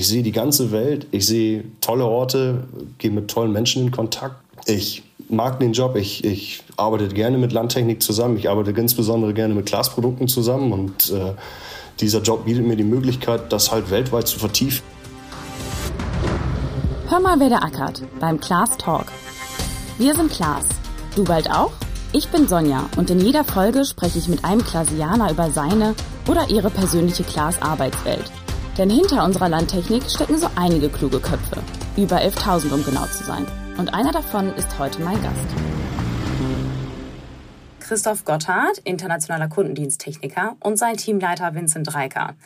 ich sehe die ganze Welt, ich sehe tolle Orte, gehe mit tollen Menschen in Kontakt. Ich mag den Job, ich, ich arbeite gerne mit Landtechnik zusammen, ich arbeite insbesondere gerne mit Glasprodukten zusammen und äh, dieser Job bietet mir die Möglichkeit, das halt weltweit zu vertiefen. Hör mal, wer der ackert beim Klaas Talk. Wir sind Klaas. Du bald auch? Ich bin Sonja und in jeder Folge spreche ich mit einem Klasianer über seine oder ihre persönliche Klaas Arbeitswelt. Denn hinter unserer Landtechnik stecken so einige kluge Köpfe. Über 11.000 um genau zu sein. Und einer davon ist heute mein Gast. Christoph Gotthard, internationaler Kundendiensttechniker und sein Teamleiter Vincent Reiker.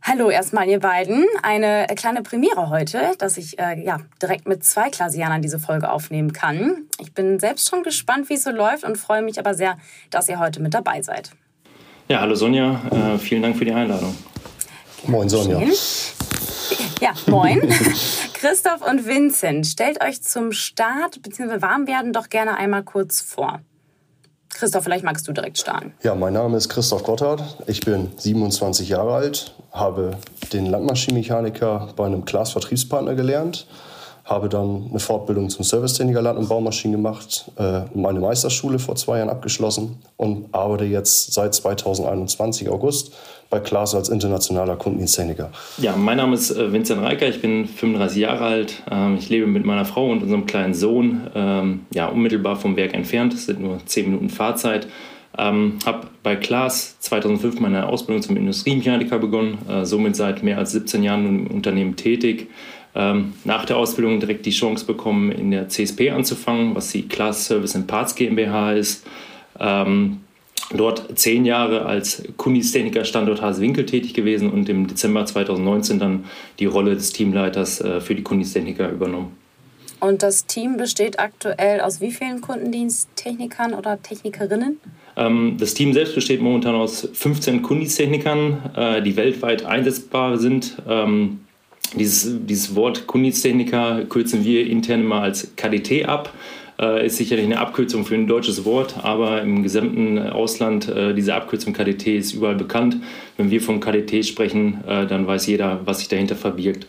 Hallo erstmal ihr beiden. Eine kleine Premiere heute, dass ich äh, ja, direkt mit zwei Klasianern diese Folge aufnehmen kann. Ich bin selbst schon gespannt, wie es so läuft und freue mich aber sehr, dass ihr heute mit dabei seid. Ja, hallo Sonja, äh, vielen Dank für die Einladung. Moin Sonja. Ja, moin. Christoph und Vincent, stellt euch zum Start bzw. Warmwerden doch gerne einmal kurz vor. Christoph, vielleicht magst du direkt starten. Ja, mein Name ist Christoph Gotthard. Ich bin 27 Jahre alt, habe den Landmaschinenmechaniker bei einem Glasvertriebspartner gelernt, habe dann eine Fortbildung zum Servicetechniker Land- und Baumaschinen gemacht, äh, meine Meisterschule vor zwei Jahren abgeschlossen und arbeite jetzt seit 2021 August bei Klaas als internationaler Kundendiensttechniker. Ja, mein Name ist äh, Vincent Reiker, ich bin 35 Jahre alt. Ähm, ich lebe mit meiner Frau und unserem kleinen Sohn ähm, ja, unmittelbar vom Werk entfernt. Es sind nur 10 Minuten Fahrzeit. Ähm, habe bei Klaas 2005 meine Ausbildung zum Industriemechaniker begonnen, äh, somit seit mehr als 17 Jahren im Unternehmen tätig. Ähm, nach der Ausbildung direkt die Chance bekommen, in der CSP anzufangen, was die Klaas Service Parts GmbH ist. Ähm, dort zehn Jahre als Kundistechniker Standort Hasewinkel tätig gewesen und im Dezember 2019 dann die Rolle des Teamleiters äh, für die Kundistechniker übernommen. Und das Team besteht aktuell aus wie vielen Kundendiensttechnikern oder Technikerinnen? Ähm, das Team selbst besteht momentan aus 15 Kundistechnikern, äh, die weltweit einsetzbar sind. Dieses, dieses Wort Kundistechniker kürzen wir intern immer als KDT ab äh, ist sicherlich eine Abkürzung für ein deutsches Wort, aber im gesamten Ausland äh, diese Abkürzung KDT ist überall bekannt. Wenn wir von KDT sprechen, äh, dann weiß jeder, was sich dahinter verbirgt.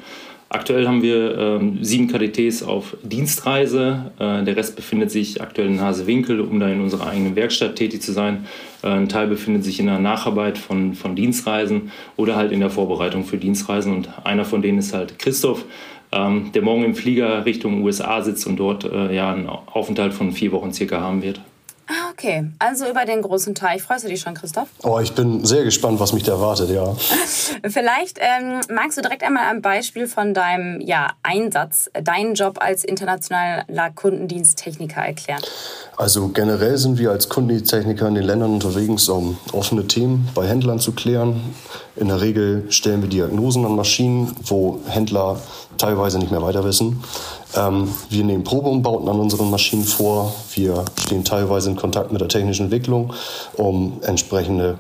Aktuell haben wir ähm, sieben KDTs auf Dienstreise. Äh, der Rest befindet sich aktuell in Hasewinkel, um da in unserer eigenen Werkstatt tätig zu sein. Äh, ein Teil befindet sich in der Nacharbeit von, von Dienstreisen oder halt in der Vorbereitung für Dienstreisen. Und einer von denen ist halt Christoph, ähm, der morgen im Flieger Richtung USA sitzt und dort äh, ja einen Aufenthalt von vier Wochen circa haben wird. Ah, okay. Also über den großen Teich. Freust du dich schon, Christoph? Oh, ich bin sehr gespannt, was mich da erwartet, ja. Vielleicht ähm, magst du direkt einmal ein Beispiel von deinem ja, Einsatz, deinen Job als internationaler Kundendiensttechniker erklären. Also generell sind wir als Kundendiensttechniker in den Ländern unterwegs, um offene Themen bei Händlern zu klären. In der Regel stellen wir Diagnosen an Maschinen, wo Händler teilweise nicht mehr weiter wissen. Ähm, wir nehmen Probeumbauten an unseren Maschinen vor. Wir stehen teilweise in Kontakt mit der technischen Entwicklung, um entsprechende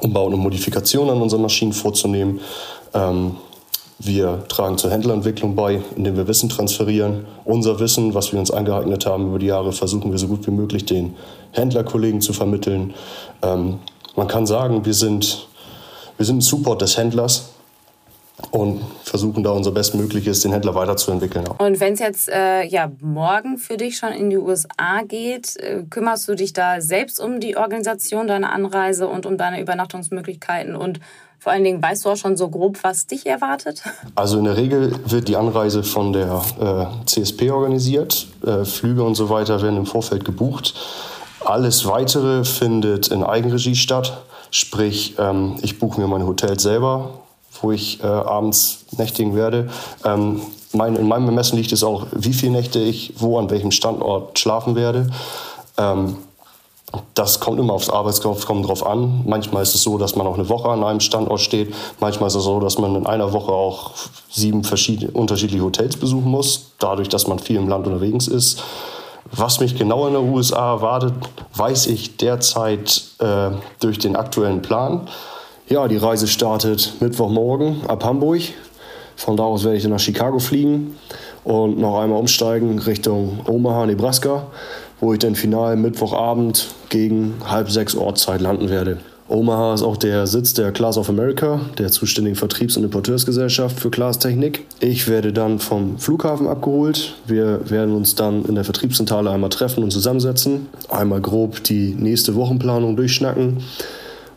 Umbauten und Modifikationen an unseren Maschinen vorzunehmen. Ähm, wir tragen zur Händlerentwicklung bei, indem wir Wissen transferieren. Unser Wissen, was wir uns angeeignet haben über die Jahre, versuchen wir so gut wie möglich den Händlerkollegen zu vermitteln. Ähm, man kann sagen, wir sind, wir sind ein Support des Händlers und versuchen da unser Bestmögliches, den Händler weiterzuentwickeln. Und wenn es jetzt äh, ja, morgen für dich schon in die USA geht, äh, kümmerst du dich da selbst um die Organisation deiner Anreise und um deine Übernachtungsmöglichkeiten und vor allen Dingen weißt du auch schon so grob, was dich erwartet? Also in der Regel wird die Anreise von der äh, CSP organisiert. Äh, Flüge und so weiter werden im Vorfeld gebucht. Alles Weitere findet in Eigenregie statt. Sprich, ähm, ich buche mir mein Hotel selber, wo ich äh, abends nächtigen werde. Ähm, mein, in meinem Ermessen liegt es auch, wie viele Nächte ich wo an welchem Standort schlafen werde. Ähm, das kommt immer aufs Arbeitsaufkommen drauf an. Manchmal ist es so, dass man auch eine Woche an einem Standort steht. Manchmal ist es so, dass man in einer Woche auch sieben verschiedene, unterschiedliche Hotels besuchen muss, dadurch, dass man viel im Land unterwegs ist. Was mich genau in den USA erwartet, weiß ich derzeit äh, durch den aktuellen Plan. Ja, die Reise startet Mittwochmorgen ab Hamburg. Von da aus werde ich dann nach Chicago fliegen und noch einmal umsteigen Richtung Omaha, Nebraska, wo ich dann final Mittwochabend gegen halb sechs Ortszeit landen werde. Omaha ist auch der Sitz der Class of America, der zuständigen Vertriebs- und Importeursgesellschaft für Glastechnik. Ich werde dann vom Flughafen abgeholt. Wir werden uns dann in der Vertriebszentrale einmal treffen und zusammensetzen, einmal grob die nächste Wochenplanung durchschnacken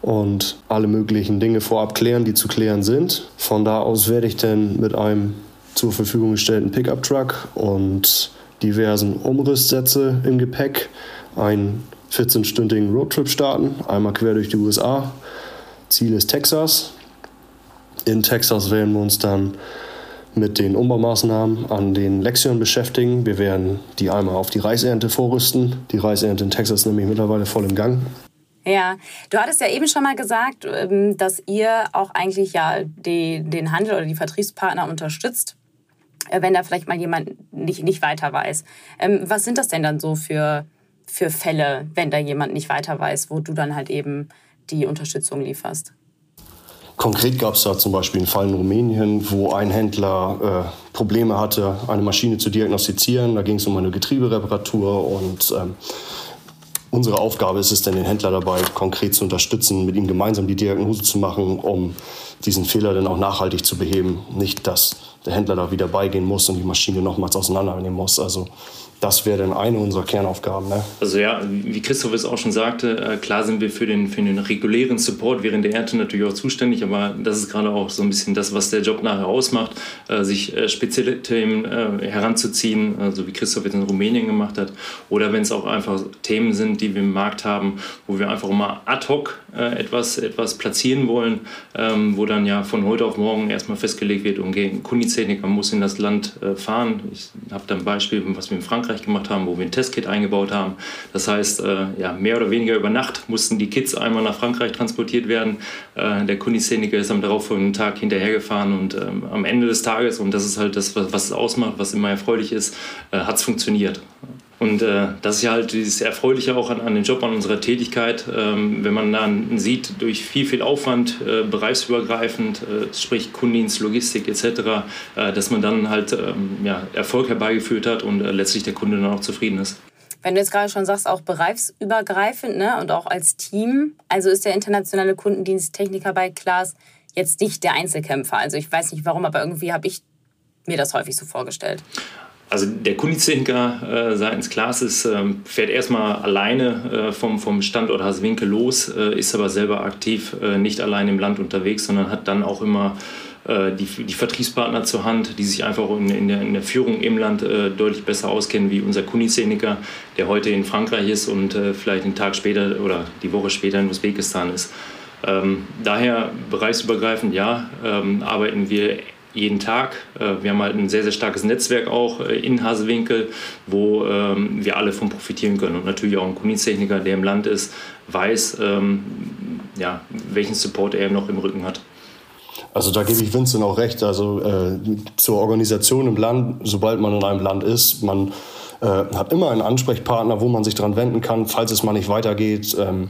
und alle möglichen Dinge vorab klären, die zu klären sind. Von da aus werde ich dann mit einem zur Verfügung gestellten Pickup-Truck und diversen Umrisssätze im Gepäck einen 14-stündigen Roadtrip starten, einmal quer durch die USA. Ziel ist Texas. In Texas werden wir uns dann mit den Umbaumaßnahmen an den Lexion beschäftigen. Wir werden die einmal auf die Reisernte vorrüsten. Die Reisernte in Texas ist nämlich mittlerweile voll im Gang. Ja, du hattest ja eben schon mal gesagt, ähm, dass ihr auch eigentlich ja die, den Handel oder die Vertriebspartner unterstützt, äh, wenn da vielleicht mal jemand nicht, nicht weiter weiß. Ähm, was sind das denn dann so für für Fälle, wenn da jemand nicht weiter weiß, wo du dann halt eben die Unterstützung lieferst? Konkret gab es da zum Beispiel einen Fall in Rumänien, wo ein Händler äh, Probleme hatte, eine Maschine zu diagnostizieren. Da ging es um eine Getriebereparatur und ähm, unsere Aufgabe ist es dann, den Händler dabei konkret zu unterstützen, mit ihm gemeinsam die Diagnose zu machen, um diesen Fehler dann auch nachhaltig zu beheben. Nicht, dass der Händler da wieder beigehen muss und die Maschine nochmals auseinandernehmen muss. Also das wäre dann eine unserer Kernaufgaben. Ne? Also ja, wie Christoph es auch schon sagte, äh, klar sind wir für den, für den regulären Support während der Ernte natürlich auch zuständig, aber das ist gerade auch so ein bisschen das, was der Job nachher ausmacht, äh, sich äh, spezielle Themen heranzuziehen, also wie Christoph jetzt in Rumänien gemacht hat, oder wenn es auch einfach Themen sind, die wir im Markt haben, wo wir einfach mal ad hoc etwas, etwas platzieren wollen, ähm, wo dann ja von heute auf morgen erstmal festgelegt wird, okay, ein Kundizeniker muss in das Land fahren. Ich habe da ein Beispiel, was wir in Frankreich gemacht haben, wo wir ein Testkit eingebaut haben. Das heißt, äh, ja, mehr oder weniger über Nacht mussten die Kits einmal nach Frankreich transportiert werden. Äh, der Kundiszeniker ist am darauffolgenden Tag hinterhergefahren und ähm, am Ende des Tages, und das ist halt das, was, was es ausmacht, was immer erfreulich ist, äh, hat es funktioniert. Und äh, das ist ja halt dieses Erfreuliche auch an, an dem Job, an unserer Tätigkeit, ähm, wenn man dann sieht, durch viel, viel Aufwand, äh, bereichsübergreifend, äh, sprich Kundendienst, Logistik etc., äh, dass man dann halt ähm, ja, Erfolg herbeigeführt hat und äh, letztlich der Kunde dann auch zufrieden ist. Wenn du jetzt gerade schon sagst, auch bereichsübergreifend ne, und auch als Team, also ist der internationale Kundendiensttechniker bei Klaas jetzt nicht der Einzelkämpfer. Also ich weiß nicht warum, aber irgendwie habe ich mir das häufig so vorgestellt. Also der Kundizinker äh, seitens Klaas äh, fährt erstmal alleine äh, vom, vom Standort Haswinkel los, äh, ist aber selber aktiv, äh, nicht allein im Land unterwegs, sondern hat dann auch immer äh, die, die Vertriebspartner zur Hand, die sich einfach in, in, der, in der, Führung im Land deutlich besser auskennen wie unser Kundizeniker, der heute in Frankreich ist und vielleicht einen Tag später oder die Woche später in Usbekistan ist. Ähm, daher bereichsübergreifend, ja, ähm, arbeiten wir jeden Tag. Äh, wir haben halt ein sehr, sehr starkes Netzwerk auch äh, in Hasewinkel, wo ähm, wir alle von profitieren können. Und natürlich auch ein Kundiensttechniker, der im Land ist, weiß, ähm, ja, welchen Support er noch im Rücken hat. Also da gebe ich Vincent auch recht. Also äh, zur Organisation im Land, sobald man in einem Land ist, man äh, hat immer einen Ansprechpartner, wo man sich dran wenden kann, falls es mal nicht weitergeht. Ähm,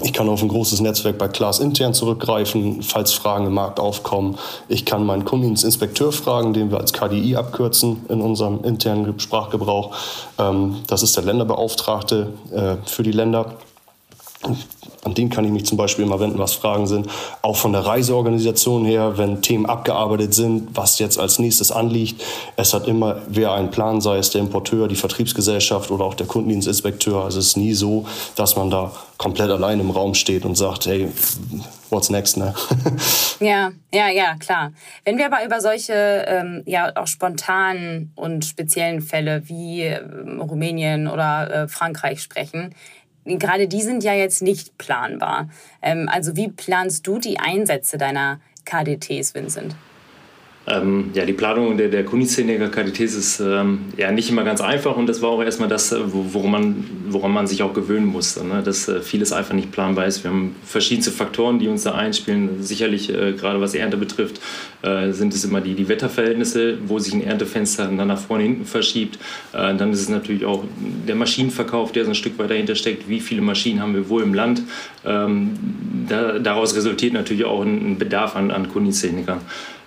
ich kann auf ein großes Netzwerk bei Klaas intern zurückgreifen, falls Fragen im Markt aufkommen. Ich kann meinen Kundendienstinspekteur fragen, den wir als KDI abkürzen in unserem internen Sprachgebrauch. Ähm, das ist der Länderbeauftragte äh, für die Länder an den kann ich mich zum Beispiel immer wenden, was Fragen sind. Auch von der Reiseorganisation her, wenn Themen abgearbeitet sind, was jetzt als nächstes anliegt. Es hat immer wer einen Plan, sei es der Importeur, die Vertriebsgesellschaft oder auch der Kundendienstinspekteur. Also es ist nie so, dass man da komplett allein im Raum steht und sagt, hey, what's next, ne? ja, ja, ja, klar. Wenn wir aber über solche ähm, ja auch spontanen und speziellen Fälle wie ähm, Rumänien oder äh, Frankreich sprechen, gerade die sind ja jetzt nicht planbar. Ähm, also wie planst du die Einsätze deiner KDTs, Vincent? Ähm, ja, die Planung der, der Kuniszene KDTs ist ähm, ja nicht immer ganz einfach und das war auch erstmal das, äh, woran man, woran man sich auch gewöhnen musste, ne? dass äh, vieles einfach nicht planbar ist. Wir haben verschiedenste Faktoren, die uns da einspielen. Sicherlich, äh, gerade was Ernte betrifft, äh, sind es immer die, die Wetterverhältnisse, wo sich ein Erntefenster dann nach vorne hinten verschiebt. Äh, dann ist es natürlich auch der Maschinenverkauf, der so ein Stück weit dahinter steckt. Wie viele Maschinen haben wir wo im Land? Ähm, da, daraus resultiert natürlich auch ein, ein Bedarf an, an Kundenzehnikern.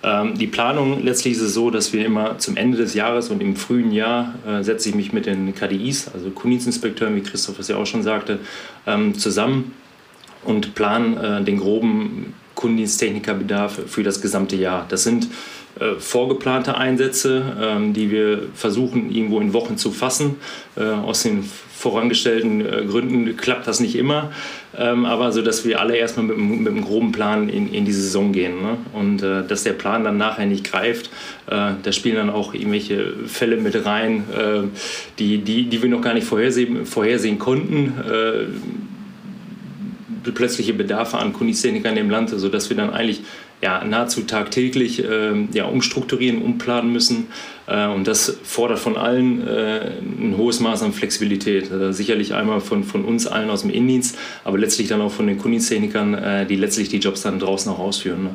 Ähm, die Planung letztlich ist es so, dass wir immer zum Ende des Jahres und im frühen Jahr äh, setze ich mich mit den KDIs, also Kundienstinspekteuren, wie Christoph es ja auch schon sagte, ähm, zusammen und planen äh, den groben Kundendiensttechnikerbedarf für das gesamte Jahr. Das sind äh, vorgeplante Einsätze, ähm, die wir versuchen irgendwo in Wochen zu fassen. Äh, aus den vorangestellten äh, Gründen klappt das nicht immer, ähm, aber so, dass wir alle erstmal mit, mit einem groben Plan in, in die Saison gehen. Ne? Und äh, dass der Plan dann nachher nicht greift, äh, da spielen dann auch irgendwelche Fälle mit rein, die, die, die wir noch gar nicht vorhersehen, vorhersehen konnten plötzliche Bedarfe an Kundistechnikern im Land, sodass wir dann eigentlich ja, nahezu tagtäglich äh, ja, umstrukturieren, umplanen müssen. Äh, und das fordert von allen äh, ein hohes Maß an Flexibilität. Äh, sicherlich einmal von, von uns allen aus dem Innendienst, aber letztlich dann auch von den Kundistechnikern, äh, die letztlich die Jobs dann draußen auch ausführen. Ne?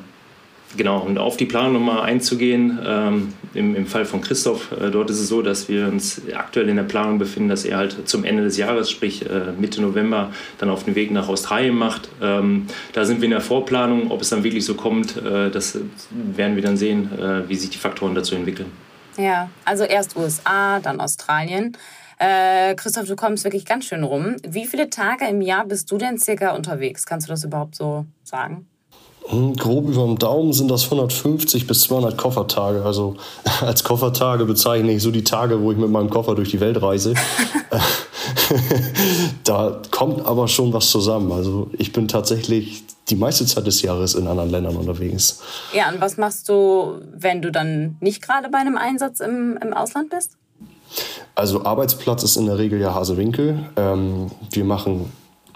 Genau, und auf die Planung nochmal einzugehen, ähm, im, im Fall von Christoph, äh, dort ist es so, dass wir uns aktuell in der Planung befinden, dass er halt zum Ende des Jahres, sprich äh, Mitte November, dann auf den Weg nach Australien macht. Ähm, da sind wir in der Vorplanung, ob es dann wirklich so kommt, äh, das werden wir dann sehen, äh, wie sich die Faktoren dazu entwickeln. Ja, also erst USA, dann Australien. Äh, Christoph, du kommst wirklich ganz schön rum. Wie viele Tage im Jahr bist du denn circa unterwegs? Kannst du das überhaupt so sagen? Hm, grob über dem Daumen sind das 150 bis 200 Koffertage. Also als Koffertage bezeichne ich so die Tage, wo ich mit meinem Koffer durch die Welt reise. da kommt aber schon was zusammen. Also ich bin tatsächlich die meiste Zeit des Jahres in anderen Ländern unterwegs. Ja, und was machst du, wenn du dann nicht gerade bei einem Einsatz im, im Ausland bist? Also Arbeitsplatz ist in der Regel ja Hasewinkel. Ähm, wir machen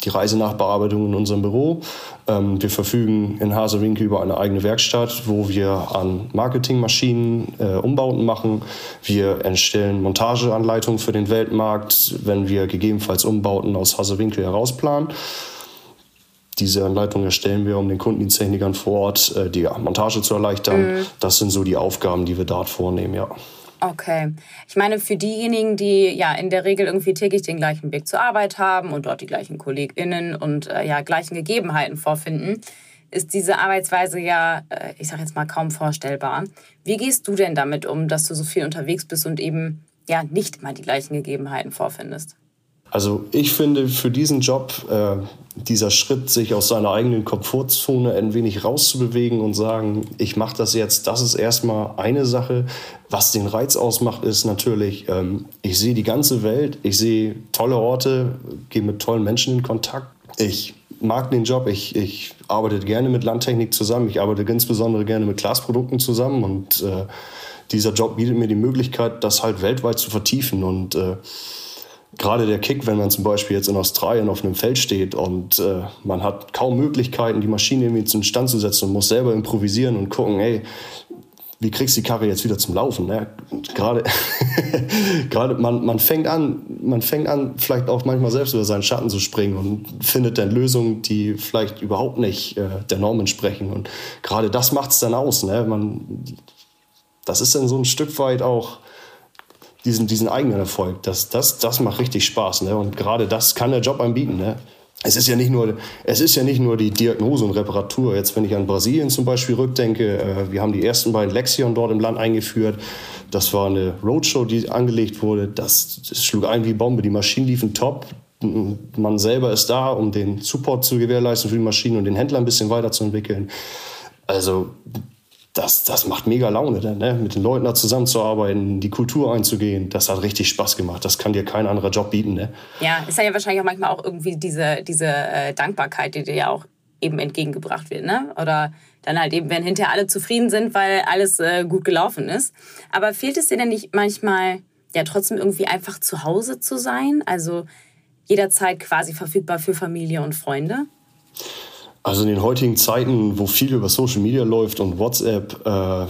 die Reisenachbearbeitung in unserem Büro. Ähm, wir verfügen in Hasewinkel über eine eigene Werkstatt, wo wir an Marketingmaschinen äh, Umbauten machen. Wir erstellen Montageanleitungen für den Weltmarkt, wenn wir gegebenenfalls Umbauten aus Hasewinkel herausplanen. Diese Anleitung erstellen wir, um den Kundendiensttechnikern vor Ort äh, die Montage zu erleichtern. Mhm. Das sind so die Aufgaben, die wir dort vornehmen, ja. Okay. Ich meine, für diejenigen, die ja in der Regel irgendwie täglich den gleichen Weg zur Arbeit haben und dort die gleichen KollegInnen und äh, ja gleichen Gegebenheiten vorfinden, ist diese Arbeitsweise ja, äh, ich sag jetzt mal, kaum vorstellbar. Wie gehst du denn damit um, dass du so viel unterwegs bist und eben ja nicht mal die gleichen Gegebenheiten vorfindest? Also ich finde für diesen Job äh, dieser Schritt, sich aus seiner eigenen Komfortzone ein wenig rauszubewegen und sagen, ich mache das jetzt, das ist erstmal eine Sache. Was den Reiz ausmacht, ist natürlich, ähm, ich sehe die ganze Welt, ich sehe tolle Orte, gehe mit tollen Menschen in Kontakt. Ich mag den Job, ich, ich arbeite gerne mit Landtechnik zusammen, ich arbeite insbesondere gerne mit Glasprodukten zusammen und äh, dieser Job bietet mir die Möglichkeit, das halt weltweit zu vertiefen und äh, gerade der Kick, wenn man zum Beispiel jetzt in Australien auf einem Feld steht und äh, man hat kaum Möglichkeiten, die Maschine irgendwie zum Stand zu setzen und muss selber improvisieren und gucken, ey, wie kriegst du die Karre jetzt wieder zum Laufen? Ne? Gerade, gerade man, man fängt an, man fängt an, vielleicht auch manchmal selbst über seinen Schatten zu springen und findet dann Lösungen, die vielleicht überhaupt nicht äh, der Norm entsprechen. Und gerade das macht es dann aus. Ne? Man, das ist dann so ein Stück weit auch diesen, diesen eigenen Erfolg. Das, das, das macht richtig Spaß. Ne? Und gerade das kann der Job anbieten. Ne? Es ist, ja nicht nur, es ist ja nicht nur die Diagnose und Reparatur. Jetzt, wenn ich an Brasilien zum Beispiel rückdenke, äh, wir haben die ersten beiden Lexion dort im Land eingeführt. Das war eine Roadshow, die angelegt wurde. Das, das schlug ein wie Bombe. Die Maschinen liefen top. Man selber ist da, um den Support zu gewährleisten für die Maschinen und den Händler ein bisschen weiterzuentwickeln. Also das, das macht mega Laune, dann, ne? mit den Leuten da zusammenzuarbeiten, die Kultur einzugehen. Das hat richtig Spaß gemacht. Das kann dir kein anderer Job bieten. Ne? Ja, ist ja wahrscheinlich auch manchmal auch irgendwie diese, diese äh, Dankbarkeit, die dir ja auch eben entgegengebracht wird. Ne? Oder dann halt eben, wenn hinterher alle zufrieden sind, weil alles äh, gut gelaufen ist. Aber fehlt es dir denn nicht manchmal ja trotzdem irgendwie einfach zu Hause zu sein? Also jederzeit quasi verfügbar für Familie und Freunde? Also in den heutigen Zeiten, wo viel über Social Media läuft und WhatsApp, äh,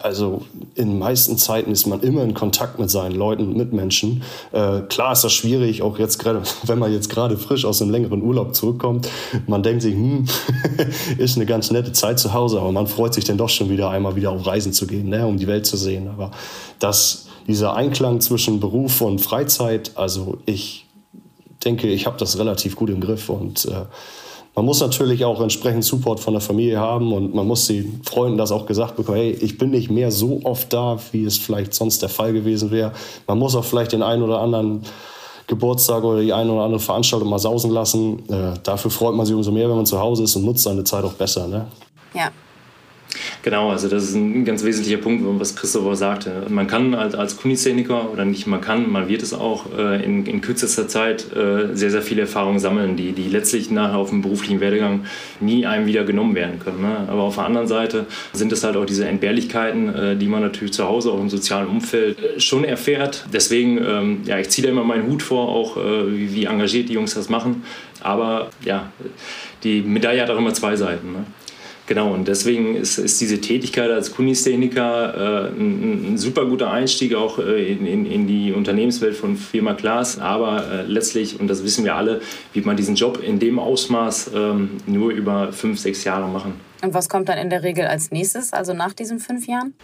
also in den meisten Zeiten ist man immer in Kontakt mit seinen Leuten, mit Menschen. Äh, klar ist das schwierig, auch jetzt gerade, wenn man jetzt gerade frisch aus einem längeren Urlaub zurückkommt. Man denkt sich, hm, ist eine ganz nette Zeit zu Hause, aber man freut sich dann doch schon wieder einmal wieder auf Reisen zu gehen, ne, um die Welt zu sehen. Aber das, dieser Einklang zwischen Beruf und Freizeit, also ich denke, ich habe das relativ gut im Griff und äh, man muss natürlich auch entsprechend Support von der Familie haben und man muss den Freunden das auch gesagt bekommen, hey, ich bin nicht mehr so oft da, wie es vielleicht sonst der Fall gewesen wäre. Man muss auch vielleicht den einen oder anderen Geburtstag oder die eine oder andere Veranstaltung mal sausen lassen. Äh, dafür freut man sich umso mehr, wenn man zu Hause ist und nutzt seine Zeit auch besser. Ne? Ja, Genau, also das ist ein ganz wesentlicher Punkt, was Christopher sagte. Man kann als, als Kunstszeniker oder nicht man kann, man wird es auch äh, in, in, kürzester Zeit äh, sehr, sehr viele Erfahrungen sammeln, die, die letztlich nachher auf dem beruflichen Werdegang nie einem wieder genommen werden können. Ne? Aber auf der anderen Seite sind es halt auch diese Entbehrlichkeiten, äh, die man natürlich zu Hause auch im sozialen Umfeld schon erfährt. Deswegen, ähm, ja, ich ziehe da immer meinen Hut vor, auch wie, wie, engagiert die Jungs das machen. Aber ja, die Medaille hat auch immer zwei Seiten. Ne? Genau, und deswegen ist, ist diese Tätigkeit als Kunststechniker äh, ein, ein, super guter Einstieg auch äh, in, in, in, die Unternehmenswelt von Firma Klaas. Aber äh, letztlich, und das wissen wir alle, wird man diesen Job in dem Ausmaß ähm, nur über fünf, sechs Jahre machen. Und was kommt dann in der Regel als nächstes, also nach diesen fünf Jahren?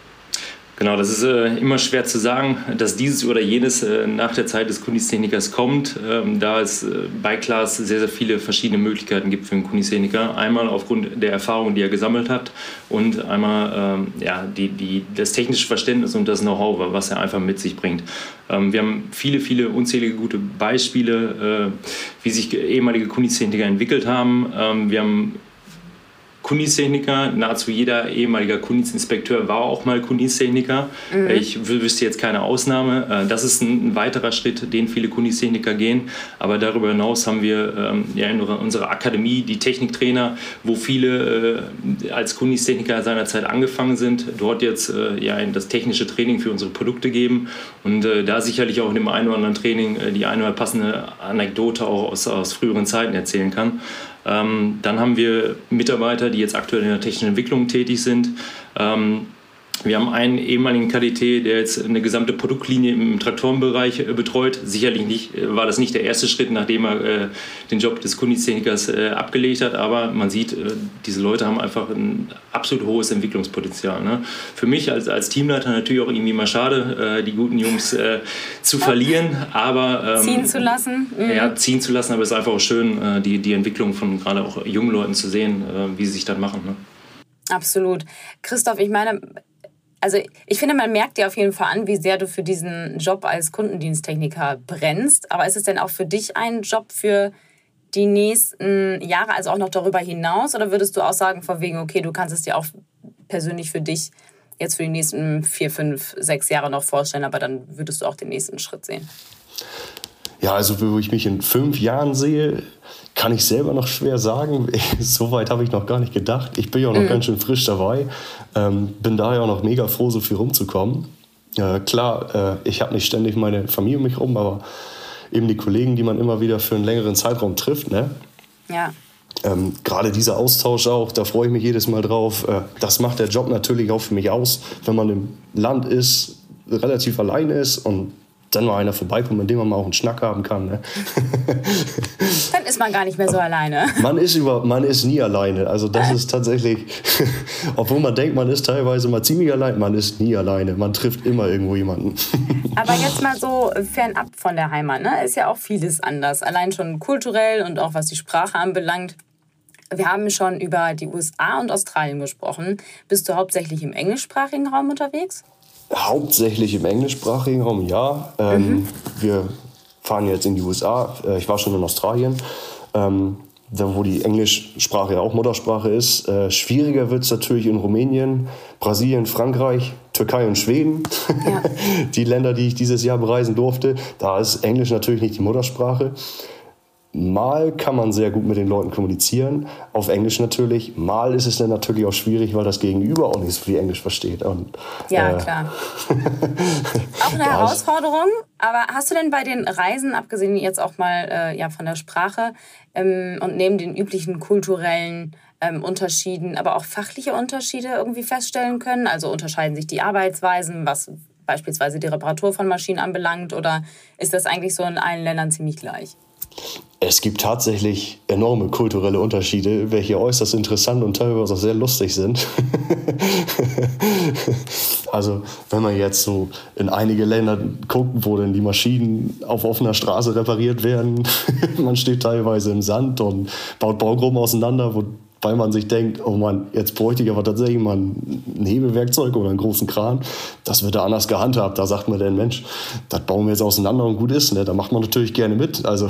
Genau, das ist äh, immer schwer zu sagen, dass dieses oder jenes äh, nach der Zeit des Kundistechnikers kommt, ähm, da es äh, bei Klaas sehr, sehr viele verschiedene Möglichkeiten gibt für einen Kundistechniker. Einmal aufgrund der Erfahrung, die er gesammelt hat und einmal ähm, ja, die, die, das technische Verständnis und das Know-how, was er einfach mit sich bringt. Ähm, wir haben viele, viele unzählige gute Beispiele, äh, wie sich ehemalige Kundistechniker entwickelt haben. Ähm, wir haben Kundistechniker. Nahezu jeder ehemaliger Kundinspekteur war auch mal Kundistechniker. Mhm. Ich wüsste jetzt keine Ausnahme. Äh, das ist ein, weiterer Schritt, den viele Kundistechniker gehen. Aber darüber hinaus haben wir ähm, ja in unserer Akademie die Techniktrainer, wo viele äh, als Kundistechniker seinerzeit angefangen sind, dort jetzt äh, ja das technische Training für unsere Produkte geben und da sicherlich auch in dem einen oder anderen Training die eine oder passende Anekdote auch aus, aus früheren Zeiten erzählen kann. Ähm, dann haben wir Mitarbeiter, die jetzt aktuell in der technischen Entwicklung tätig sind. Wir haben einen ehemaligen KDT, der jetzt eine gesamte Produktlinie im Traktorenbereich äh, betreut. Sicherlich nicht, äh, war das nicht der erste Schritt, nachdem er äh, den Job des Kundistechnikers äh, abgelegt hat, aber man sieht, äh, diese Leute haben einfach ein absolut hohes Entwicklungspotenzial. Ne? Für mich als, als Teamleiter natürlich auch irgendwie mal schade, äh, die guten Jungs zu verlieren, aber... Ähm, ziehen zu lassen. Mhm. Ja, ziehen zu lassen, aber es ist einfach auch schön, die, die Entwicklung von gerade auch jungen Leuten zu sehen, wie sie sich dann machen. Ne? Absolut. Christoph, ich meine, also ich finde, man merkt dir auf jeden Fall an, wie sehr du für diesen Job als Kundendiensttechniker brennst. Aber ist es denn auch für dich ein Job für die nächsten Jahre, also auch noch darüber hinaus? Oder würdest du auch sagen, von wegen, okay, du kannst es dir auch persönlich für dich jetzt für die nächsten vier, fünf, sechs Jahre noch vorstellen, aber dann würdest du auch den nächsten Schritt sehen? Ja, also wo ich mich in fünf Jahren sehe, kann ich selber noch schwer sagen. so weit habe ich noch gar nicht gedacht. Ich bin ja auch noch mhm. ganz schön frisch dabei. Ähm, bin daher auch noch mega froh, so viel rumzukommen. Äh, klar, äh, ich habe nicht ständig meine Familie um mich rum, aber eben die Kollegen, die man immer wieder für einen längeren Zeitraum trifft. Ne? Ja. Ähm, Gerade dieser Austausch auch, da freue ich mich jedes Mal drauf. Äh, das macht der Job natürlich auch für mich aus, wenn man im Land ist, relativ allein ist und dann mal einer vorbeikommt, mit dem man mal auch einen Schnack haben kann. Ne? Dann ist man gar nicht mehr so alleine. Man ist, über, man ist nie alleine. Also das ist tatsächlich, obwohl man denkt, man ist teilweise mal ziemlich allein, man ist nie alleine. Man trifft immer irgendwo jemanden. Aber jetzt mal so fernab von der Heimat, ne? ist ja auch vieles anders. Allein schon kulturell und auch was die Sprache anbelangt. Wir haben schon über die USA und Australien gesprochen. Bist du hauptsächlich im englischsprachigen Raum unterwegs? Hauptsächlich im englischsprachigen Raum, ja. Ähm, mhm. Wir fahren jetzt in die USA. Äh, ich war schon in Australien, ähm, da wo die Englischsprache ja auch Muttersprache ist. Äh, schwieriger wird es natürlich in Rumänien, Brasilien, Frankreich, Türkei und Schweden. Ja. die Länder, die ich dieses Jahr bereisen durfte. Da ist Englisch natürlich nicht die Muttersprache. Mal kann man sehr gut mit den Leuten kommunizieren, auf Englisch natürlich. Mal ist es dann natürlich auch schwierig, weil das Gegenüber auch nicht so viel Englisch versteht. Und, ja, äh, klar. auch eine Herausforderung. Aber hast du denn bei den Reisen, abgesehen jetzt auch mal äh, ja, von der Sprache ähm, und neben den üblichen kulturellen ähm, Unterschieden, aber auch fachliche Unterschiede irgendwie feststellen können? Also unterscheiden sich die Arbeitsweisen, was beispielsweise die Reparatur von Maschinen anbelangt? Oder ist das eigentlich so in allen Ländern ziemlich gleich? Es gibt tatsächlich enorme kulturelle Unterschiede, welche äußerst interessant und teilweise auch sehr lustig sind. also wenn man jetzt so in einige Länder guckt, wo dann die Maschinen auf offener Straße repariert werden, man steht teilweise im Sand und baut Baugruppen auseinander, wo weil man sich denkt, oh Mann, jetzt bräuchte ich aber tatsächlich mal ein Hebelwerkzeug oder einen großen Kran. Das wird da anders gehandhabt. Da sagt man dann, Mensch, das bauen wir jetzt auseinander und gut ist. Ne? Da macht man natürlich gerne mit. Also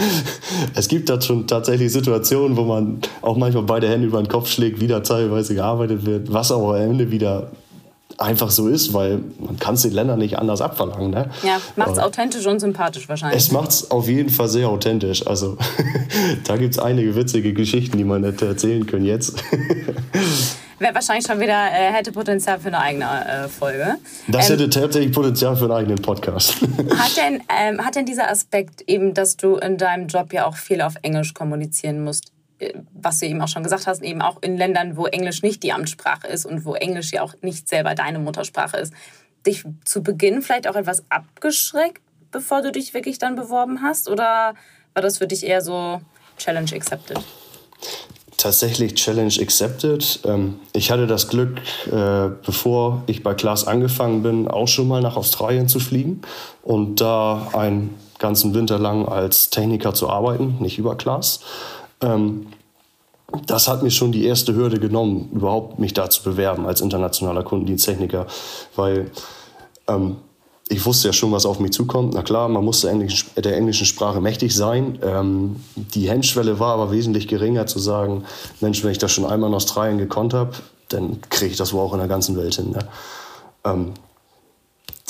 es gibt da schon tatsächlich Situationen, wo man auch manchmal beide Hände über den Kopf schlägt, wieder teilweise gearbeitet wird, was aber am Ende wieder einfach so ist, weil man kann es den Ländern nicht anders abverlangen. Ne? Ja, macht es authentisch und sympathisch wahrscheinlich. Es macht es auf jeden Fall sehr authentisch. Also da gibt es einige witzige Geschichten, die man nicht erzählen können jetzt. Wäre wahrscheinlich schon wieder, äh, hätte Potenzial für eine eigene äh, Folge. Das ähm, hätte tatsächlich Potenzial für einen eigenen Podcast. hat, denn, ähm, hat denn dieser Aspekt eben, dass du in deinem Job ja auch viel auf Englisch kommunizieren musst, was du eben auch schon gesagt hast, eben auch in Ländern, wo Englisch nicht die Amtssprache ist und wo Englisch ja auch nicht selber deine Muttersprache ist, dich zu Beginn vielleicht auch etwas abgeschreckt, bevor du dich wirklich dann beworben hast? Oder war das für dich eher so Challenge accepted? Tatsächlich Challenge accepted. Ähm, ich hatte das Glück, äh, bevor ich bei Klaas angefangen bin, auch schon mal nach Australien zu fliegen und da einen ganzen Winter lang als Techniker zu arbeiten, nicht über Klaas. Ähm, das hat mir schon die erste Hürde genommen, überhaupt mich da zu bewerben als internationaler Kundendiensttechniker, weil ähm, ich wusste ja schon, was auf mich zukommt. Na klar, man musste der englischen Sprache mächtig sein. Ähm, die Hemmschwelle war aber wesentlich geringer zu sagen, Mensch, wenn ich das schon einmal in Australien gekonnt habe, dann kriege ich das wohl auch in der ganzen Welt hin. Ne? Ähm,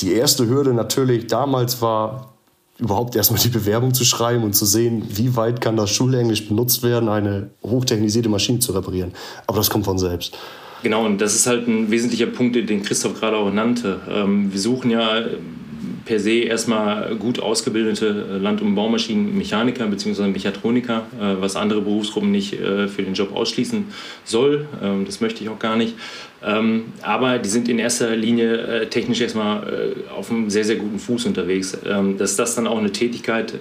die erste Hürde natürlich damals war, überhaupt erstmal die Bewerbung zu schreiben und zu sehen, wie weit kann das Schulenglisch benutzt werden, eine hochtechnisierte Maschine zu reparieren. Aber das kommt von selbst. Genau, und das ist halt ein wesentlicher Punkt, den Christoph gerade auch nannte. Ähm, wir suchen ja per se erstmal gut ausgebildete Land- und Baumaschinenmechaniker bzw. Mechatroniker, äh, was andere Berufsgruppen nicht äh, für den Job ausschließen soll. Ähm, das möchte ich auch gar nicht. Ähm, aber die sind in erster Linie äh, technisch erstmal auf einem sehr, sehr guten Fuß unterwegs. Ähm, dass das dann auch eine Tätigkeit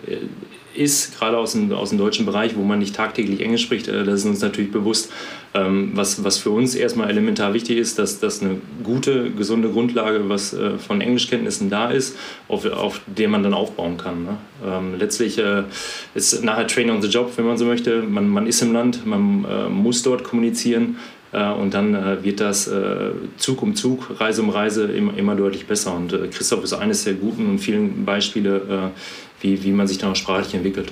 ist, gerade aus dem, aus dem deutschen Bereich, wo man nicht tagtäglich Englisch spricht, das ist uns natürlich bewusst. Ähm, was, was für uns erstmal elementar wichtig ist, dass, dass eine gute, gesunde Grundlage was äh, von Englischkenntnissen da ist, auf, auf der man dann aufbauen kann. Ne? Ähm, letztlich äh, ist nachher Training on the Job, wenn man so möchte. Man, man ist im Land, man äh, muss dort kommunizieren. Äh, und dann äh, wird das äh, Zug um Zug, Reise um Reise immer, immer deutlich besser. Und Christoph ist eines der guten und vielen Beispiele, wie, wie man sich dann auch sprachlich entwickelt.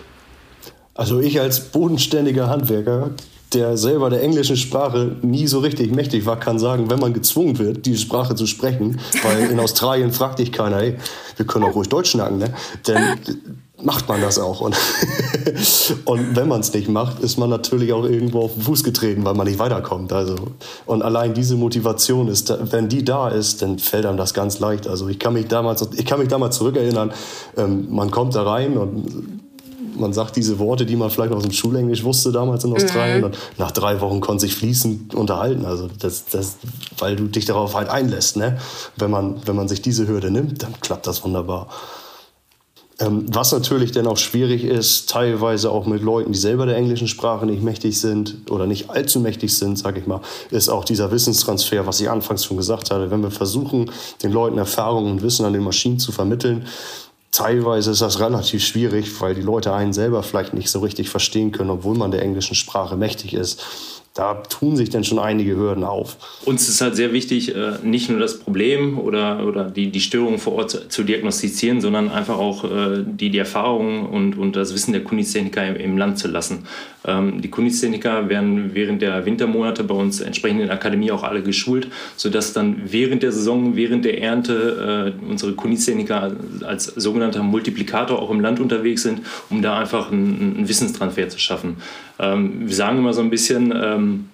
Also ich als bodenständiger Handwerker der selber der englischen Sprache nie so richtig mächtig war, kann sagen, wenn man gezwungen wird, diese Sprache zu sprechen, weil in Australien fragt dich keiner, hey, wir können auch ruhig Deutsch schnacken, ne? Dann macht man das auch. Und, und wenn man es nicht macht, ist man natürlich auch irgendwo auf den Fuß getreten, weil man nicht weiterkommt. Also, und allein diese Motivation ist, wenn die da ist, dann fällt einem das ganz leicht. Also ich kann mich damals, ich kann mich damals zurückerinnern, ähm, man kommt da rein und man sagt diese Worte, die man vielleicht aus dem Schulenglisch wusste damals in Australien. Mhm. Und nach drei Wochen konnte sich fließend unterhalten. Also das, das, weil du dich darauf halt einlässt. Ne? Wenn, man, wenn man sich diese Hürde nimmt, dann klappt das wunderbar. Ähm, was natürlich dann auch schwierig ist, teilweise auch mit Leuten, die selber der englischen Sprache nicht mächtig sind oder nicht allzu mächtig sind, sage ich mal, ist auch dieser Wissenstransfer, was ich anfangs schon gesagt hatte. Wenn wir versuchen, den Leuten Erfahrungen und Wissen an den Maschinen zu vermitteln, teilweise ist das relativ schwierig, weil die Leute einen selber vielleicht nicht so richtig verstehen können, obwohl man der englischen Sprache mächtig ist da tun sich dann schon einige Hürden auf. Uns ist halt sehr wichtig, äh, nicht nur das Problem oder, oder die, die Störung vor Ort zu diagnostizieren, sondern einfach auch äh, die, die Erfahrung und, und das Wissen der Kundistechniker im, im Land zu lassen. Ähm, die Kundistechniker werden während der Wintermonate bei uns entsprechend in der Akademie auch alle geschult, sodass dann während der Saison, während der Ernte äh, unsere Kundistechniker als sogenannter Multiplikator auch im Land unterwegs sind, um da einfach einen, einen Wissenstransfer zu schaffen. Ähm, wir sagen immer so ein bisschen, ähm,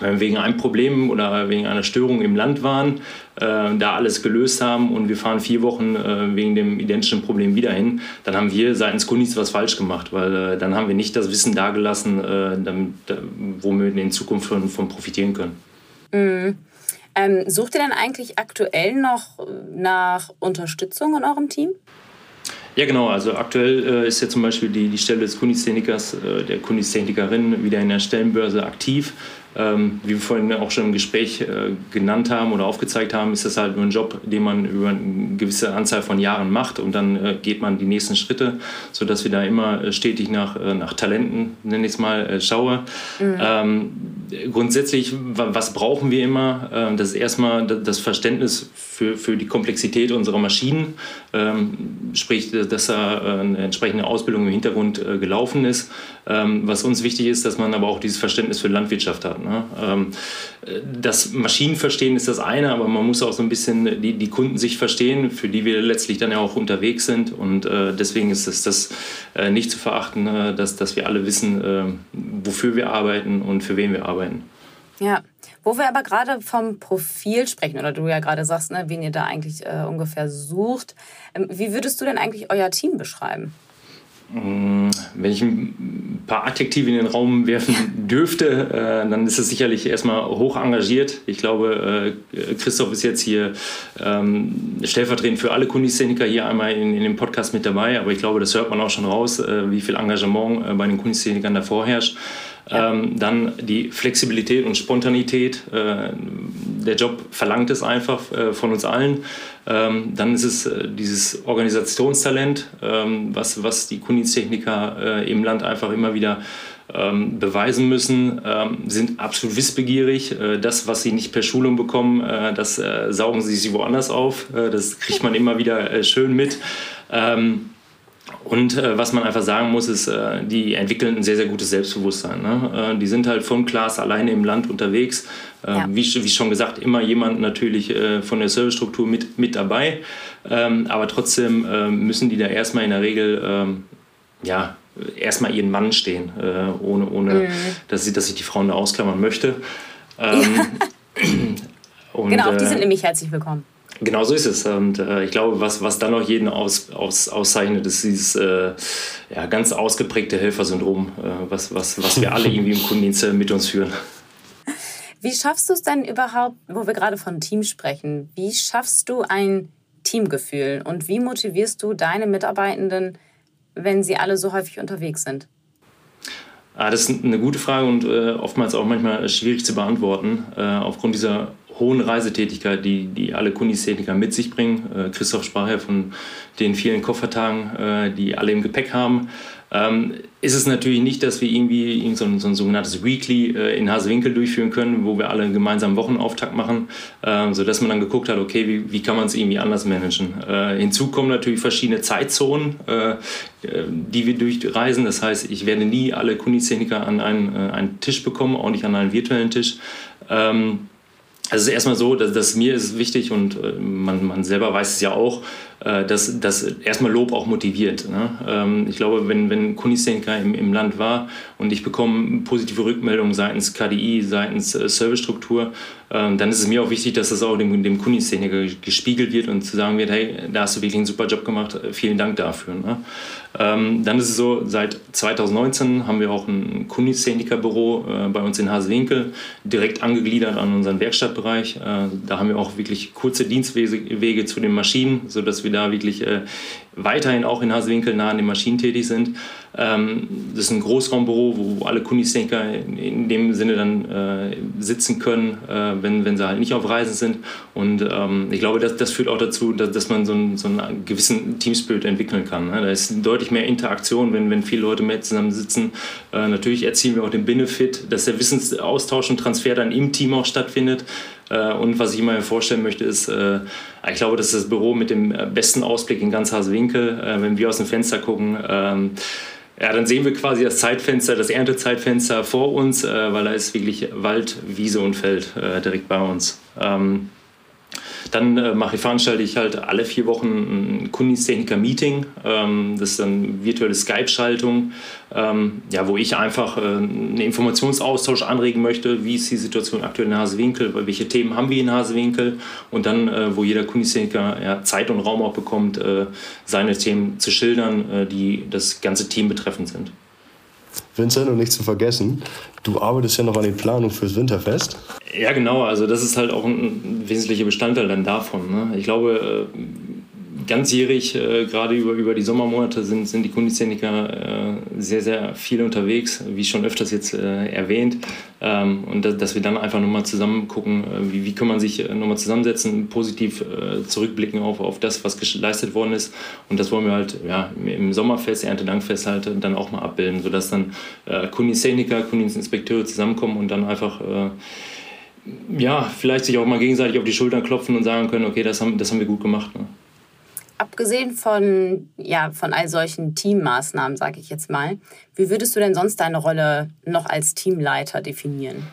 wenn wir wegen einem Problem oder wegen einer Störung im Land waren, äh, da alles gelöst haben und wir fahren vier Wochen äh, wegen dem identischen Problem wieder hin, dann haben wir seitens Kunis was falsch gemacht, weil äh, dann haben wir nicht das Wissen dagelassen, äh, damit, wo wir in Zukunft von, von profitieren können. Mhm. Ähm, sucht ihr denn eigentlich aktuell noch nach Unterstützung in eurem Team? Ja, genau. Also aktuell äh, ist ja zum Beispiel die, die Stelle des Kundistechnikers, äh, der Kundistechnikerin wieder in der Stellenbörse aktiv. Ähm, wie wir vorhin auch schon im Gespräch äh, genannt haben oder aufgezeigt haben, ist das halt nur ein Job, den man über eine gewisse Anzahl von Jahren macht und dann äh, geht man die nächsten Schritte, sodass wir da immer äh, stetig nach, äh, nach Talenten, nenne ich es mal, äh, schaue. Mhm. Ähm, grundsätzlich, was brauchen wir immer? Ähm, das ist erstmal das Verständnis für, für die Komplexität unserer Maschinen, ähm, sprich, dass da äh, eine entsprechende Ausbildung im Hintergrund äh, gelaufen ist. Ähm, was uns wichtig ist, dass man aber auch dieses Verständnis für Landwirtschaft hat. Ne? das Maschinenverstehen ist das eine, aber man muss auch so ein bisschen die, die Kunden verstehen, für die wir letztlich dann ja auch unterwegs sind. Und deswegen ist es das nicht zu verachten, dass, dass wir alle wissen, wofür wir arbeiten und für wen wir arbeiten. Ja, wo wir aber gerade vom Profil sprechen, oder du ja gerade sagst, ne, wen ihr da eigentlich äh, ungefähr sucht, ähm, wie würdest du denn eigentlich euer Team beschreiben? Mm, wenn ich ein paar Adjektive in den Raum werfen dürfte, äh, dann ist es sicherlich erstmal hoch engagiert. Ich glaube, äh, Christoph ist jetzt hier ähm, stellvertretend für alle Kundiszeniker hier einmal in, in, dem Podcast mit dabei, aber ich glaube, das hört man auch schon raus, äh, wie viel Engagement bei den Kundiszenikern da vorherrscht. Ähm, dann die Flexibilität und Spontanität. Äh, der Job verlangt es einfach äh, von uns allen. Ähm, dann ist es äh, dieses Organisationstalent, ähm, was, was die Kunditechniker äh, im Land einfach immer wieder ähm, beweisen müssen, ähm, sind absolut wissbegierig. Äh, das, was sie nicht per Schulung bekommen, äh, das saugen sie sich woanders auf. das kriegt man immer wieder schön mit. Ähm, und äh, was man einfach sagen muss, ist, äh, die entwickeln ein sehr, sehr gutes Selbstbewusstsein. Ne? Äh, die sind halt von Class alleine im Land unterwegs. Äh, ja. wie, wie, schon gesagt, immer jemand natürlich äh, von der Servicestruktur mit, mit dabei. Ähm, aber trotzdem äh, müssen die da erstmal in der Regel ähm, ja, erstmal ihren Mann stehen, ohne, ohne mhm. dass, sie, dass ich die Frauen da ausklammern möchte. Ähm, ja. und, genau, auch die sind nämlich herzlich willkommen. Genau so ist es. Und äh, ich glaube, was, was dann noch jeden aus, aus, auszeichnet, ist dieses äh, ja, ganz ausgeprägte Helfersyndrom, äh, was, was, was wir alle irgendwie im Kundendienst äh, mit uns führen. Wie schaffst du es denn überhaupt, wo wir gerade von Team sprechen, wie schaffst du ein Teamgefühl und wie motivierst du deine Mitarbeitenden, wenn sie alle so häufig unterwegs sind? Ah, das ist eine gute Frage und äh, oftmals auch manchmal schwierig zu beantworten, äh, aufgrund dieser hohen Reisetätigkeit, die, die alle Kundistechniker mit sich bringen. Äh, Christoph sprach ja von den vielen Koffertagen, äh, die alle im Gepäck haben. Ähm, ist es natürlich nicht, dass wir irgendwie so ein, so ein sogenanntes Weekly äh, in Hasewinkel durchführen können, wo wir alle einen gemeinsamen Wochenauftakt machen, äh, sodass man dann geguckt hat, okay, wie, wie kann man es irgendwie anders managen. Äh, hinzu kommen natürlich verschiedene Zeitzonen, äh, die wir durchreisen. Das heißt, ich werde nie alle Kundistechniker an einen, äh, einen Tisch bekommen, auch nicht an einen virtuellen Tisch. Ähm, also es ist erstmal so, dass, dass mir ist wichtig und äh, man, man selber weiß es ja auch, äh, dass, dass erstmal Lob auch motiviert. Ne? Ähm, ich glaube, wenn, wenn Kunistenka im, im Land war und ich bekomme positive Rückmeldungen seitens KDI, seitens äh, Servicestruktur, ähm, dann ist es mir auch wichtig, dass das auch dem, dem Kundistechniker gespiegelt wird und zu sagen wird, hey, da hast du wirklich einen super Job gemacht, vielen Dank dafür. Ne? Ähm, dann ist es so, seit 2019 haben wir auch ein Kundistechniker-Büro äh, bei uns in Hasewinkel, direkt angegliedert an unseren Werkstattbereich. Äh, da haben wir auch wirklich kurze Dienstwege zu den Maschinen, sodass wir wir da wirklich äh, weiterhin auch in Hasewinkel nah an den Maschinen tätig sind. Ähm, das ist ein Großraumbüro, wo alle Kundisdenker in dem Sinne dann äh, sitzen können, äh, wenn, wenn sie halt nicht auf Reisen sind. Und ähm, ich glaube, das, das führt auch dazu, dass, dass man so, ein, so einen gewissen Teamspirit entwickeln kann. Ne? Da ist deutlich mehr Interaktion, wenn, wenn viele Leute mehr zusammen sitzen. Äh, natürlich erzielen wir auch den Benefit, dass der Wissensaustausch und Transfer dann im Team auch stattfindet. Äh, und was ich immer vorstellen möchte, ist, äh, ich glaube, das ist das Büro mit dem äh, besten Ausblick in ganz Hasewinkel. Wenn wir aus dem Fenster gucken, ähm, ja, dann sehen wir quasi das Zeitfenster, das Erntezeitfenster vor uns, weil da ist wirklich Wald, Wiese und Feld direkt bei uns. Ähm, dann äh, mache veranstalte ich halt alle vier Wochen ein Kundistechniker-Meeting. Ähm, das ist dann virtuelle Skype-Schaltung, ähm, ja, wo ich einfach äh, einen Informationsaustausch anregen möchte. Wie ist die Situation aktuell in Hasewinkel? Welche Themen haben wir in Hasewinkel? Und dann, äh, wo jeder Kundistechniker ja, Zeit und Raum auch bekommt, äh, seine Themen zu schildern, äh, die das ganze Team betreffend sind. Vincent, und nicht zu vergessen, du arbeitest ja noch an den Planungen fürs Winterfest. Ja, genau. Also das ist halt auch ein wesentlicher Bestandteil dann davon. Ne? Ich glaube, äh, ganzjährig, äh, gerade über, über die Sommermonate, sind, sind die Kunditechniker äh, sehr, sehr viel unterwegs, wie schon öfters jetzt äh, erwähnt. Ähm, und da, dass wir dann einfach nochmal zusammen gucken, äh, wie, wie kann man sich äh, nochmal zusammensetzen, positiv äh, zurückblicken auf, auf das, was geleistet worden ist. Und das wollen wir halt ja, im Sommerfest, Erntedankfest halt dann auch mal abbilden, sodass dann äh, Kunditechniker, Kundinstinspekteure zusammenkommen und dann einfach ja, vielleicht sich auch mal gegenseitig auf die Schultern klopfen und sagen können, okay, das haben, das haben wir gut gemacht. Ne? Abgesehen von, ja, von all solchen Teammaßnahmen, sage ich jetzt mal, wie würdest du denn sonst deine Rolle noch als Teamleiter definieren?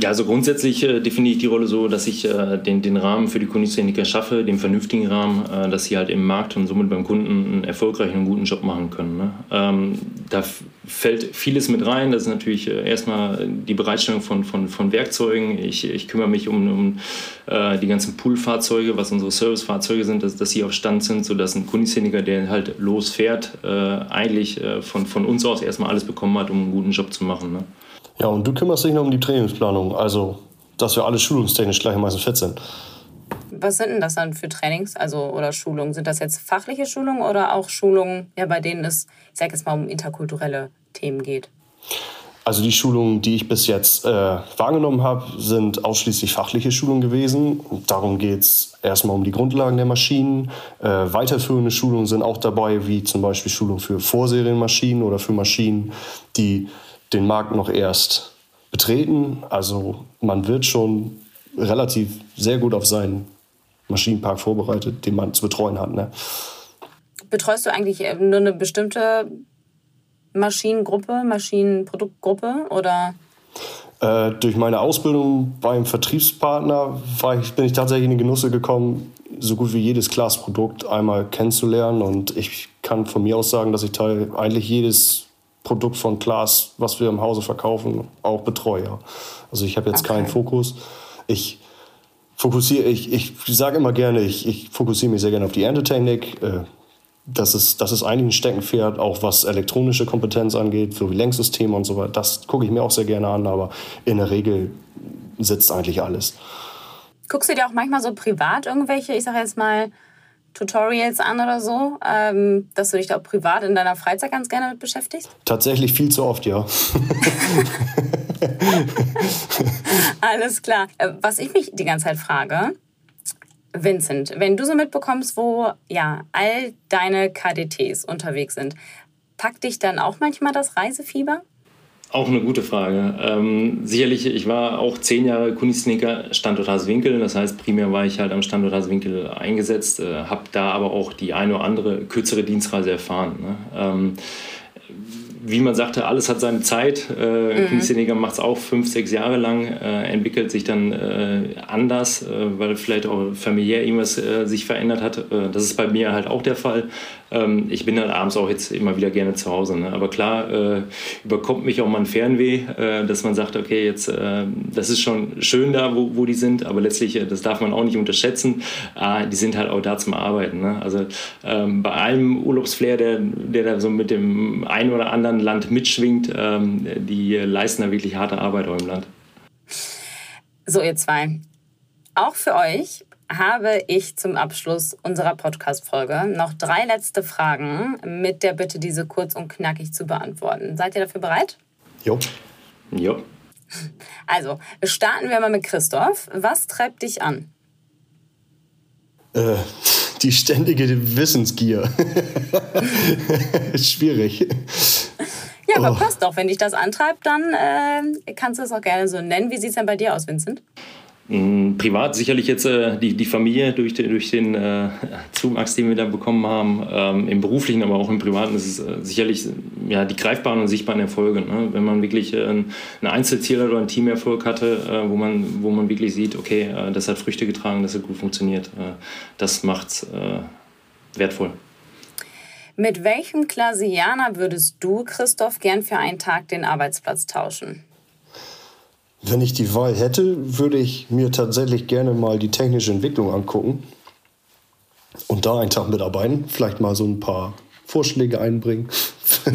Ja, also grundsätzlich äh, definiere ich die Rolle so, dass ich äh, den, den Rahmen für die Kundentechniker schaffe, den vernünftigen Rahmen, äh, dass sie halt im Markt und somit beim Kunden einen erfolgreichen und guten Job machen können. Ne? Ähm, da fällt vieles mit rein. Das ist natürlich äh, erstmal die Bereitstellung von, von, von Werkzeugen. Ich, ich kümmere mich um, um äh, die ganzen Poolfahrzeuge, was unsere Servicefahrzeuge sind, dass, dass sie auf Stand sind, sodass ein Kundentechniker, der halt losfährt, äh, eigentlich von, von uns aus erstmal alles bekommen hat, um einen guten Job zu machen. Ne? Ja, und du kümmerst dich noch um die Trainingsplanung, also dass wir alle schulungstechnisch gleichermaßen fit sind. Was sind denn das dann für Trainings also, oder Schulungen? Sind das jetzt fachliche Schulungen oder auch Schulungen, ja, bei denen es, ich sage jetzt mal, um interkulturelle Themen geht? Also die Schulungen, die ich bis jetzt äh, wahrgenommen habe, sind ausschließlich fachliche Schulungen gewesen. darum geht es erstmal um die Grundlagen der Maschinen. Äh, weiterführende Schulungen sind auch dabei, wie zum Beispiel Schulungen für Vorserienmaschinen oder für Maschinen, die den Markt noch erst betreten. Also man wird schon relativ sehr gut auf seinen Maschinenpark vorbereitet, den man zu betreuen hat. Ne? Betreust du eigentlich nur eine bestimmte Maschinengruppe, Maschinenproduktgruppe oder? Äh, durch meine Ausbildung beim Vertriebspartner ich, bin ich tatsächlich in den Genusse gekommen, so gut wie jedes Glasprodukt einmal kennenzulernen. Und ich kann von mir aus sagen, dass ich teil, eigentlich jedes Produkt von Klaas, was wir im Hause verkaufen, auch betreue. Also ich habe jetzt okay. keinen Fokus. Ich fokussiere, ich, ich sage immer gerne, ich, ich fokussiere mich sehr gerne auf die Erntetechnik. Äh, das ist, das ist eigentlich ein Steckenpferd, auch was elektronische Kompetenz angeht, für Lenksysteme und so weiter. Das gucke ich mir auch sehr gerne an, aber in der Regel sitzt eigentlich alles. Guckst du dir auch manchmal so privat irgendwelche, ich sage jetzt mal, Tutorials an oder so, ähm, dass du dich da auch privat in deiner Freizeit ganz gerne mit beschäftigst? Tatsächlich viel zu oft, ja. Alles klar. Äh, was ich mich die ganze Zeit frage, Vincent, wenn du so mitbekommst, wo ja all deine KDTs unterwegs sind, packt dich dann auch manchmal das Reisefieber? Auch eine gute Frage. Ähm, sicherlich, ich war auch zehn Jahre Kunisniker Standort Haswinkel. Das heißt, primär war ich halt am Standort Haswinkel eingesetzt, äh, habe da aber auch die eine oder andere kürzere Dienstreise erfahren. Ne? Ähm, wie man sagte, alles hat seine Zeit. Äh, mhm. Kunstszeniker macht es auch fünf, sechs Jahre lang, äh, entwickelt sich dann äh, anders, äh, weil vielleicht auch familiär irgendwas äh, sich verändert hat. Äh, das ist bei mir halt auch der Fall. Ähm, ich bin dann abends auch jetzt immer wieder gerne zu Hause. Ne? Aber klar, überkommt mich auch mal ein Fernweh, dass man sagt, okay, jetzt, das ist schon schön da, wo, wo die sind, aber letztlich, das darf man auch nicht unterschätzen, ah, die sind halt auch da zum Arbeiten. Ne? Also ähm, bei allem Urlaubsflair, der, der da so mit dem einen oder anderen Land mitschwingt, ähm, die leisten da wirklich harte Arbeit auch im Land. So, ihr zwei. Auch für euch habe ich zum Abschluss unserer Podcast-Folge noch drei letzte Fragen mit der Bitte, diese kurz und knackig zu beantworten. Seid ihr dafür bereit? Jo. Jo. Also, starten wir mal mit Christoph. Was treibt dich an? Äh, die ständige Wissensgier. Schwierig. Ja, aber oh. passt doch. Wenn dich das antreibt, dann äh, kannst du es auch gerne so nennen. Wie sieht es denn bei dir aus, Vincent? Mm, privat sicherlich jetzt äh, die, die Familie durch den, durch den äh, Zuwachs, den wir da bekommen haben. Ähm, Im beruflichen, aber auch im privaten ist es äh, sicherlich ja, die greifbaren und sichtbaren Erfolge. Ne? Wenn man wirklich äh, ein Einzelziel oder ein Teamerfolg hatte, äh, wo, man, wo man wirklich sieht, okay, äh, das hat Früchte getragen, das hat gut funktioniert. das macht es wertvoll. Mit welchem Klasianer würdest du, Christoph, gern für einen Tag den Arbeitsplatz tauschen? Wenn ich die Wahl hätte, würde ich mir tatsächlich gerne mal die technische Entwicklung angucken und da einen Tag mitarbeiten. Vielleicht mal so ein paar Vorschläge einbringen. man,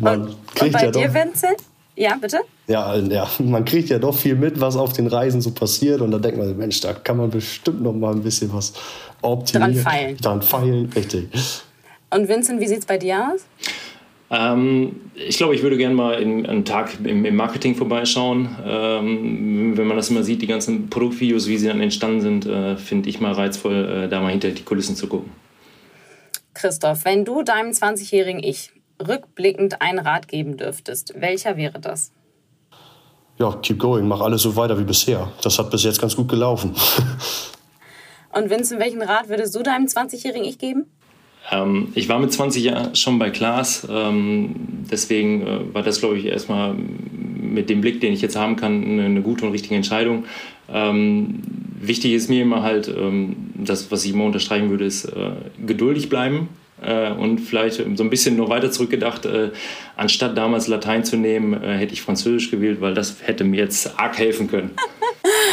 man und, kriegt und bei ja dir, Vincent? Ja, bitte? Ja, ja, man kriegt ja doch viel mit, was auf den Reisen so passiert. Und da denkt man, Mensch, da kann man bestimmt noch mal ein bisschen was optimieren. Dran feilen. Dran feilen, richtig. Und Vincent, wie sieht es bei dir aus? Ähm, ich glaube, ich würde gerne mal in, einen Tag im, im Marketing vorbeischauen. Ähm, wenn man das immer sieht, die ganzen Produktvideos, wie sie dann entstanden sind, äh, finde ich mal reizvoll, äh, da mal hinter die Kulissen zu gucken. Christoph, wenn du deinem 20-jährigen Ich rückblickend einen Rat geben dürftest, welcher wäre das? Ja, keep going, mach alles so weiter wie bisher. Das hat bis jetzt ganz gut gelaufen. Und Vincent, welchen Rat würdest du deinem 20-jährigen Ich geben? Ähm, ich war mit 20 Jahren schon bei Klaas, ähm, deswegen äh, war das, glaube ich, erstmal mit dem Blick, den ich jetzt haben kann, eine, eine gute und richtige Entscheidung. Ähm, wichtig ist mir immer halt, ähm, das, was ich immer unterstreichen würde, ist äh, geduldig bleiben, äh, und vielleicht so ein bisschen noch weiter zurückgedacht, äh, anstatt damals Latein zu nehmen, äh, hätte ich Französisch gewählt, weil das hätte mir jetzt arg helfen können.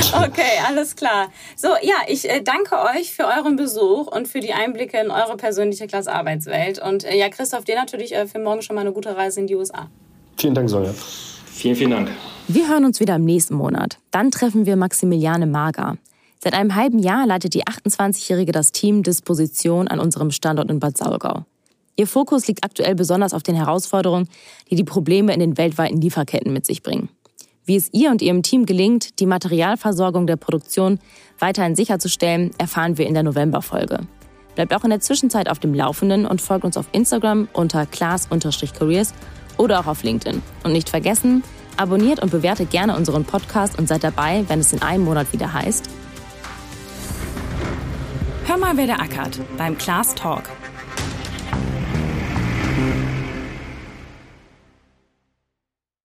okay, alles klar. So, ja, ich äh, danke euch für euren Besuch und für die Einblicke in eure persönliche Klasse-Arbeitswelt. Und äh, ja, Christoph, dir natürlich äh, für morgen schon mal eine gute Reise in die USA. Vielen Dank, Sonja. Vielen, vielen Dank. Wir hören uns wieder im nächsten Monat. Dann treffen wir Maximiliane Mager. Seit einem halben Jahr leitet die 28-Jährige das Team Disposition an unserem Standort in Bad Saulgau. Ihr Fokus liegt aktuell besonders auf den Herausforderungen, die die Probleme in den weltweiten Lieferketten mit sich bringen. Wie es ihr und ihrem Team gelingt, die Materialversorgung der Produktion weiterhin sicherzustellen, erfahren wir in der Novemberfolge. Bleibt auch in der Zwischenzeit auf dem Laufenden und folgt uns auf Instagram unter class-careers oder auch auf LinkedIn. Und nicht vergessen, abonniert und bewertet gerne unseren Podcast und seid dabei, wenn es in einem Monat wieder heißt, Hör mal, wer der ackert beim Class Talk.